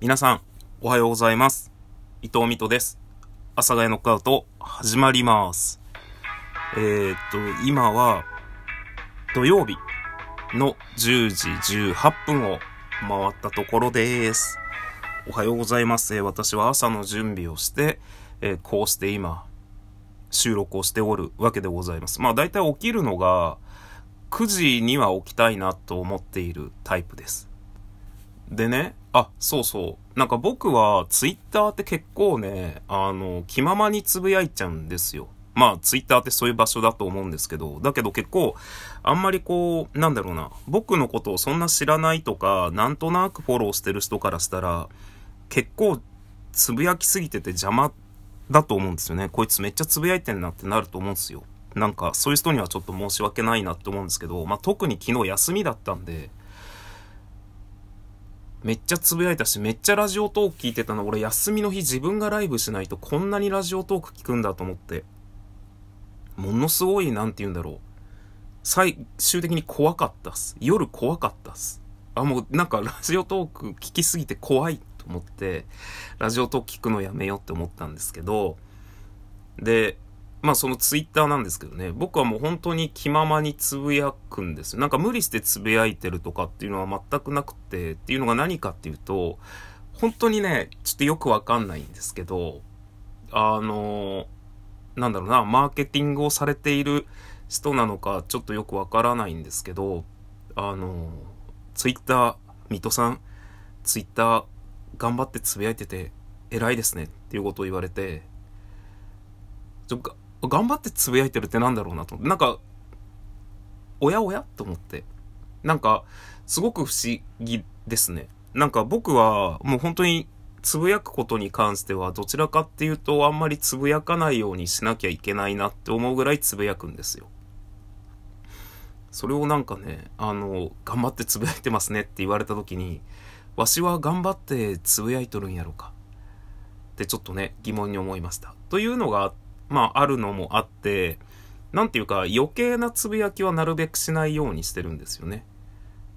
皆さん、おはようございます。伊藤美斗です。阿佐ヶ谷ノックアウト、始まります。えー、っと、今は、土曜日の10時18分を回ったところです。おはようございます。え私は朝の準備をして、えーこうして今、収録をしておるわけでございます。まあ大体起きるのが、9時には起きたいなと思っているタイプです。でね、あ、そうそう。なんか僕はツイッターって結構ね、あの、気ままにつぶやいちゃうんですよ。まあ、ツイッターってそういう場所だと思うんですけど、だけど結構、あんまりこう、なんだろうな、僕のことをそんな知らないとか、なんとなくフォローしてる人からしたら、結構、つぶやきすぎてて邪魔だと思うんですよね。こいつめっちゃつぶやいてんなってなると思うんですよ。なんか、そういう人にはちょっと申し訳ないなって思うんですけど、まあ、特に昨日休みだったんで、めっちゃつぶやいたし、めっちゃラジオトーク聞いてたの。俺、休みの日自分がライブしないとこんなにラジオトーク聞くんだと思って。ものすごい、なんて言うんだろう。最終的に怖かったっす。夜怖かったっす。あ、もうなんかラジオトーク聞きすぎて怖いと思って、ラジオトーク聞くのやめようって思ったんですけど、で、まあそのツイッターなんですけどね、僕はもう本当に気ままにつぶやくんですよ。なんか無理してつぶやいてるとかっていうのは全くなくて、っていうのが何かっていうと、本当にね、ちょっとよくわかんないんですけど、あの、なんだろうな、マーケティングをされている人なのかちょっとよくわからないんですけど、あの、ツイッター、水戸さん、ツイッター頑張ってつぶやいてて偉いですねっていうことを言われて、ちょが頑張ってつぶやいてるってなんだろうなと思って。なんか、おやおやと思って。なんか、すごく不思議ですね。なんか僕はもう本当につぶやくことに関してはどちらかっていうとあんまりつぶやかないようにしなきゃいけないなって思うぐらいつぶやくんですよ。それをなんかね、あの、頑張ってつぶやいてますねって言われた時に、わしは頑張ってつぶやいとるんやろか。ってちょっとね、疑問に思いました。というのがあって、まあ、あるのもあって、なんていうか、余計なつぶやきはなるべくしないようにしてるんですよね。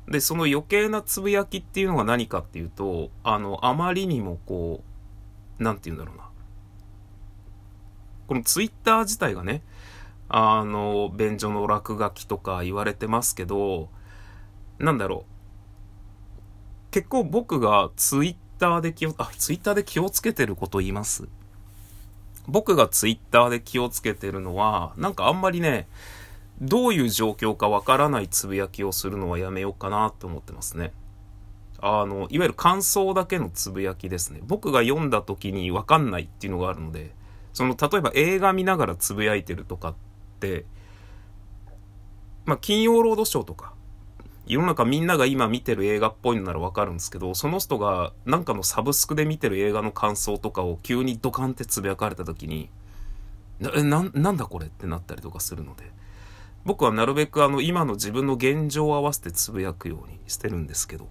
で、その余計なつぶやきっていうのが何かっていうと、あの、あまりにもこう、なんて言うんだろうな。このツイッター自体がね、あの、便所の落書きとか言われてますけど、なんだろう。結構僕がツイッターで気を、あ、ツイッターで気をつけてること言います？僕がツイッターで気をつけてるのは、なんかあんまりね、どういう状況かわからないつぶやきをするのはやめようかなって思ってますね。あの、いわゆる感想だけのつぶやきですね。僕が読んだ時にわかんないっていうのがあるので、その、例えば映画見ながらつぶやいてるとかって、まあ、金曜ロードショーとか、世の中みんなが今見てる映画っぽいのならわかるんですけど、その人がなんかのサブスクで見てる映画の感想とかを急にドカンってつぶやかれた時に、な、なんだこれってなったりとかするので、僕はなるべくあの今の自分の現状を合わせてつぶやくようにしてるんですけど、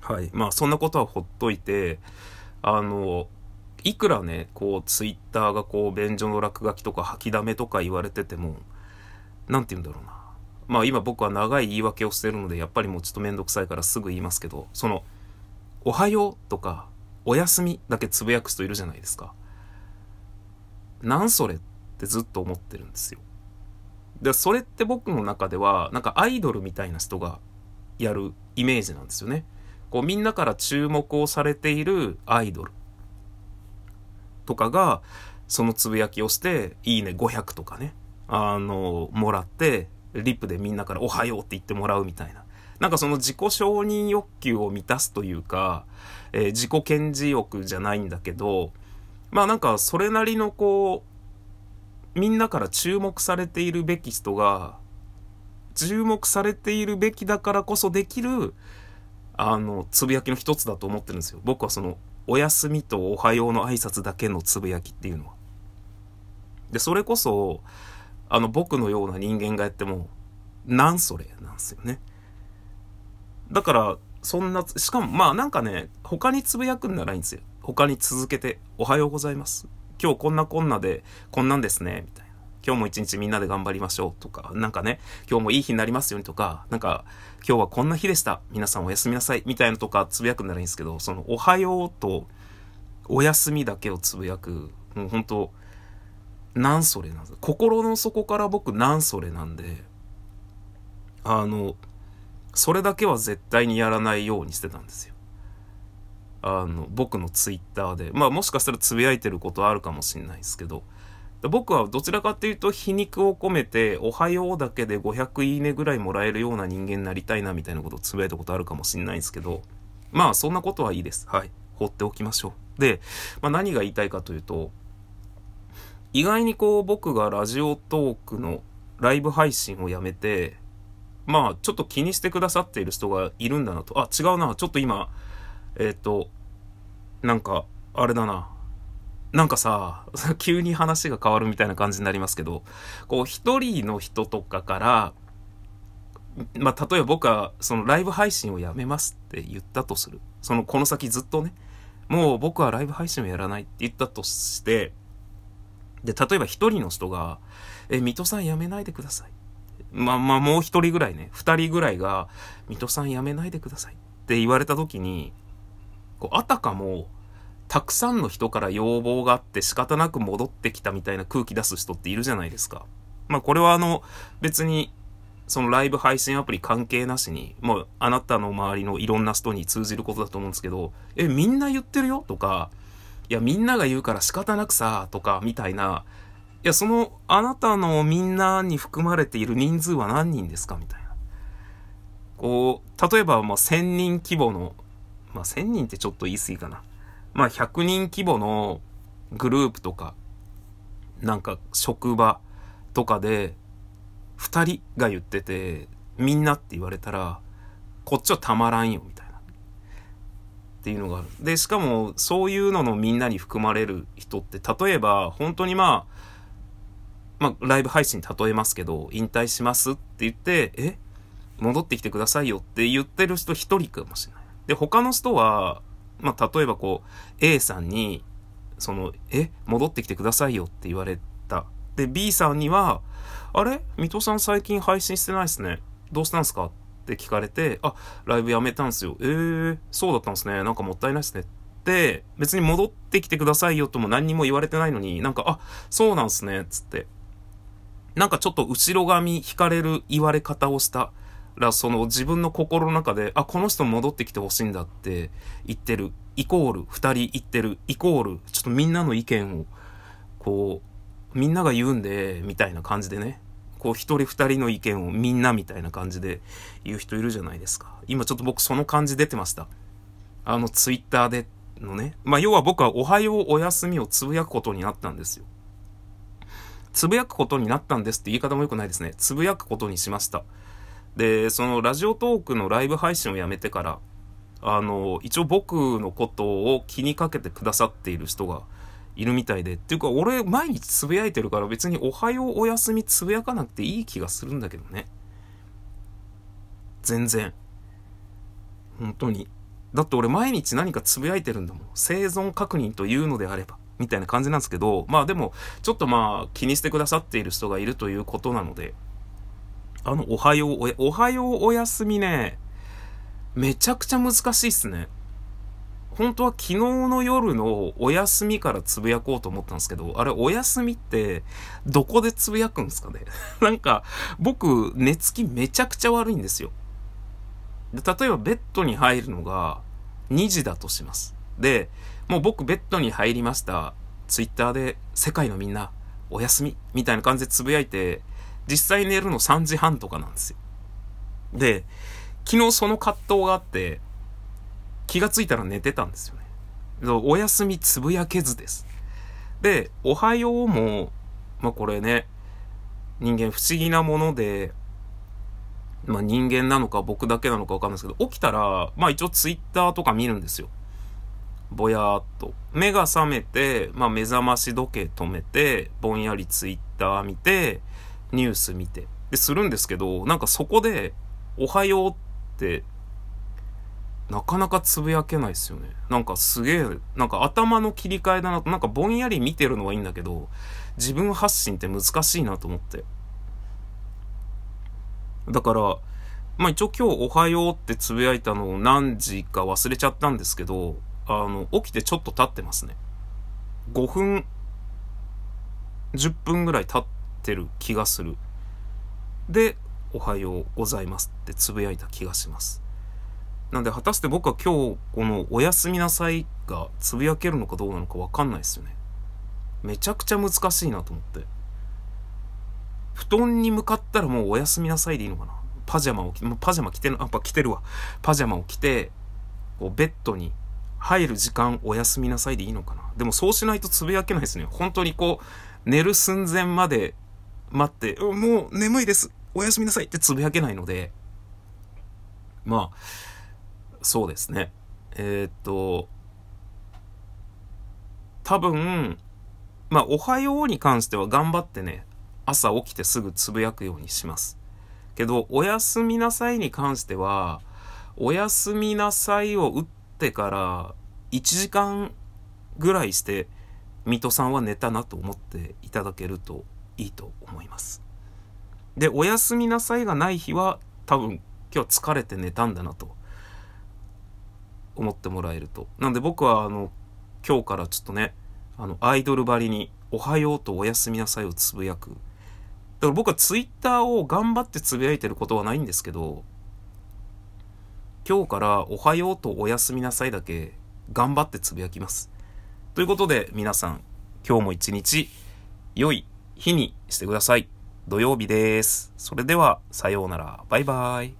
はい。まあそんなことはほっといて、あの、いくらね、こうツイッターがこう便所の落書きとか吐きだめとか言われてても、なんて言うんだろうな。まあ今僕は長い言い訳をしてるので、やっぱりもうちょっとめんどくさいからすぐ言いますけど、その、おはようとか、おやすみだけつぶやく人いるじゃないですか。なんそれってずっと思ってるんですよ。で、それって僕の中では、なんかアイドルみたいな人がやるイメージなんですよね。こうみんなから注目をされているアイドルとかが、そのつぶやきをして、いいね500とかね、あの、もらって、リップでみんなからおはようって言ってもらうみたいな。なんかその自己承認欲求を満たすというか、えー自己顕示欲じゃないんだけど、まあなんかそれなりのこう、みんなから注目されているべき人が、注目されているべきだからこそできる、あの、つぶやきの一つだと思ってるんですよ。僕はその、おやすみとおはようの挨拶だけのつぶやきっていうのは。で、それこそ、あの、僕のような人間がやっても、なんそれなんですよね。だから、そんな、しかも、まあなんかね、他につぶやくんならいいんですよ。他に続けて、おはようございます。今日こんなこんなで、こんなんですね、みたいな。今日も一日みんなで頑張りましょうとか、なんかね、今日もいい日になりますようにとか、なんか、今日はこんな日でした。皆さんおやすみなさい。みたいなとかつぶやくならいいんですけど、その、おはようと、おやすみだけをつぶやく、もう本当なんそれなんです心の底から僕なんそれなんで、あの、それだけは絶対にやらないようにしてたんですよ。あの、僕のツイッターで。まあもしかしたらつぶやいてることあるかもしれないですけど、僕はどちらかっていうと皮肉を込めて、おはようだけで500いいねぐらいもらえるような人間になりたいなみたいなことをつぶやいたことあるかもしれないですけど、まあそんなことはいいです。はい。放っておきましょう。で、まあ何が言いたいかというと、意外にこう僕がラジオトークのライブ配信をやめて、まあちょっと気にしてくださっている人がいるんだなと。あ、違うな。ちょっと今、えっ、ー、と、なんか、あれだな。なんかさ、急に話が変わるみたいな感じになりますけど、こう、一人の人とかから、まあ、例えば僕は、そのライブ配信をやめますって言ったとする。その、この先ずっとね、もう僕はライブ配信をやらないって言ったとして、で、例えば一人の人が、え、水戸さんやめないでください。まあまあ、もう一人ぐらいね、二人ぐらいが、水戸さんやめないでくださいって言われた時に、こう、あたかも、たくさんの人から要望があって仕方なく戻ってきたみたいな空気出す人っているじゃないですか。まあこれはあの、別に、そのライブ配信アプリ関係なしに、もうあなたの周りのいろんな人に通じることだと思うんですけど、え、みんな言ってるよ？とか、いや、みんなが言うから仕方なくさ、とか、みたいな、いや、その、あなたのみんなに含まれている人数は何人ですかみたいな。こう、例えば、まあ、1000人規模の、まあ、1000人ってちょっと言い過ぎかな。まあ、100人規模のグループとか、なんか職場とかで、2人が言ってて、みんなって言われたら、こっちはたまらんよ、みたいな。っていうのがある。で、しかも、そういうののみんなに含まれる人って、例えば、本当にまあ、まあ、ライブ配信例えますけど、引退しますって言って、え？戻ってきてくださいよって言ってる人一人かもしれない。で、他の人は、まあ、例えばこう、A さんに、その、え、戻ってきてくださいよって言われた。で、B さんには、あれ？水戸さん最近配信してないっすね。どうしたんすか？って聞かれて、あ、ライブやめたんすよ。えー、そうだったんすね。なんかもったいないっすね。で、別に戻ってきてくださいよとも何にも言われてないのに、なんか、あ、そうなんすね。つって。なんかちょっと後ろ髪引かれる言われ方をしたら、その自分の心の中で、あ、この人戻ってきてほしいんだって言ってる、イコール、二人言ってる、イコール、ちょっとみんなの意見を、こう、みんなが言うんで、みたいな感じでね、こう一人二人の意見をみんなみたいな感じで言う人いるじゃないですか。今ちょっと僕その感じ出てました。あのツイッターでのね。まあ要は僕はおはようおやすみをつぶやくことになったんですよ。つぶやくことになったんですって言い方も良くないですね。つぶやくことにしました。で、そのラジオトークのライブ配信をやめてから、あの、一応僕のことを気にかけてくださっている人がいるみたいで。っていうか、俺、毎日つぶやいてるから別におはようおやすみつぶやかなくていい気がするんだけどね。全然。本当に。だって俺毎日何かつぶやいてるんだもん。生存確認というのであれば。みたいな感じなんですけど、まあでも、ちょっとまあ気にしてくださっている人がいるということなので、あの、おはようお、おはようおやすみね、めちゃくちゃ難しいっすね。本当は昨日の夜のお休みからつぶやこうと思ったんですけど、あれお休みってどこでつぶやくんですかね？なんか僕寝つきめちゃくちゃ悪いんですよ。で、例えばベッドに入るのが2時だとします。で、もう僕ベッドに入りました。ツイッターで世界のみんなお休みみたいな感じでつぶやいて、実際寝るの3時半とかなんですよ。で、昨日その葛藤があって、気がついたら寝てたんですよね。お休みつぶやけずです。で、おはようも、まあこれね、人間不思議なもので、まあ人間なのか僕だけなのかわかんないですけど、起きたら、まあ一応ツイッターとか見るんですよ。ぼやーっと。目が覚めて、まあ目覚まし時計止めて、ぼんやりツイッター見て、ニュース見て、で、するんですけど、なんかそこで、おはようってなかなかつぶやけないですよね。なんかすげえ、なんか頭の切り替えだなと、なんかぼんやり見てるのはいいんだけど、自分発信って難しいなと思って。だから、まあ一応今日おはようってつぶやいたのを何時か忘れちゃったんですけど、あの、起きてちょっと経ってますね。5分、10分ぐらい経ってる気がする。で、おはようございますってつぶやいた気がします。なんで果たして僕は今日このおやすみなさいがつぶやけるのかどうなのかわかんないですよね。めちゃくちゃ難しいなと思って。布団に向かったらもうおやすみなさいでいいのかなパジャマを着、パジャマ着てる、あ、やっぱ着てるわ。パジャマを着て、こうベッドに入る時間おやすみなさいでいいのかなでもそうしないとつぶやけないですね。本当にこう、寝る寸前まで待って、もう眠いです。おやすみなさいってつぶやけないので、まあ、そうですね。えー、っと、多分、まあ、おはように関しては頑張ってね、朝起きてすぐつぶやくようにします。けど、おやすみなさいに関しては、おやすみなさいを打ってから1時間ぐらいして、水戸さんは寝たなと思っていただけるといいと思います。で、おやすみなさいがない日は、多分今日疲れて寝たんだなと思ってもらえると。なんで僕はあの、今日からちょっとね、あの、アイドルばりに、おはようとおやすみなさいをつぶやく。だから僕はツイッターを頑張ってつぶやいてることはないんですけど、今日からおはようとおやすみなさいだけ頑張ってつぶやきます。ということで皆さん、今日も一日良い日にしてください。土曜日です。それでは、さようなら。バイバイ。